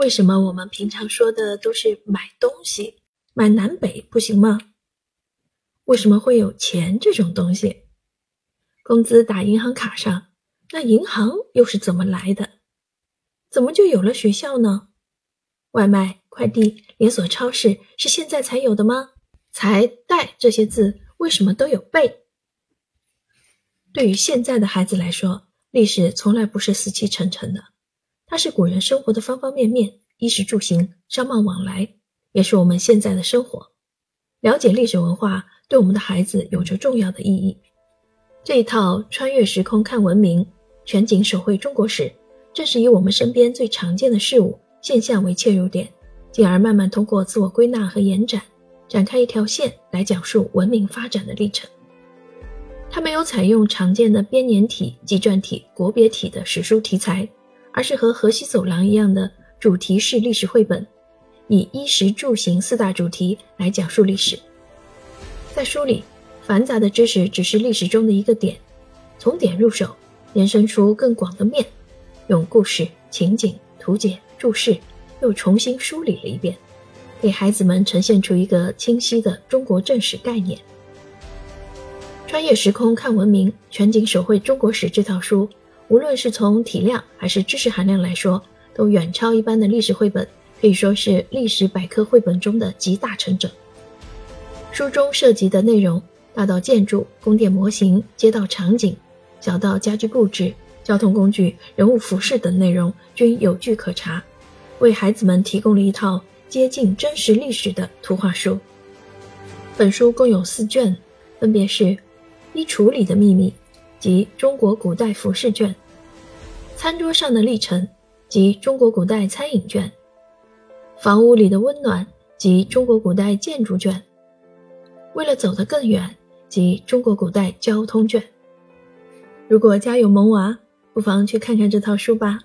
为什么我们平常说的都是买东西，买南北不行吗？为什么会有钱这种东西？工资打银行卡上，那银行又是怎么来的？怎么就有了学校呢？外卖、快递、连锁超市是现在才有的吗？财、代这些字为什么都有背？对于现在的孩子来说，历史从来不是死气沉沉的。它是古人生活的方方面面，衣食住行、商贸往来，也是我们现在的生活。了解历史文化，对我们的孩子有着重要的意义。这一套穿越时空看文明、全景手绘中国史，正是以我们身边最常见的事物现象为切入点，进而慢慢通过自我归纳和延展，展开一条线来讲述文明发展的历程。它没有采用常见的编年体、纪传体、国别体的史书题材。而是和河西走廊一样的主题式历史绘本，以衣食住行四大主题来讲述历史。在书里，繁杂的知识只是历史中的一个点，从点入手，延伸出更广的面，用故事、情景、图解、注释，又重新梳理了一遍，给孩子们呈现出一个清晰的中国正史概念。穿越时空看文明，全景手绘中国史这套书。无论是从体量还是知识含量来说，都远超一般的历史绘本，可以说是历史百科绘本中的集大成者。书中涉及的内容，大到建筑、宫殿模型、街道场景，小到家居布置、交通工具、人物服饰等内容，均有据可查，为孩子们提供了一套接近真实历史的图画书。本书共有四卷，分别是《衣橱里的秘密》。及中国古代服饰卷，餐桌上的历程及中国古代餐饮卷，房屋里的温暖及中国古代建筑卷，为了走得更远及中国古代交通卷。如果家有萌娃，不妨去看看这套书吧。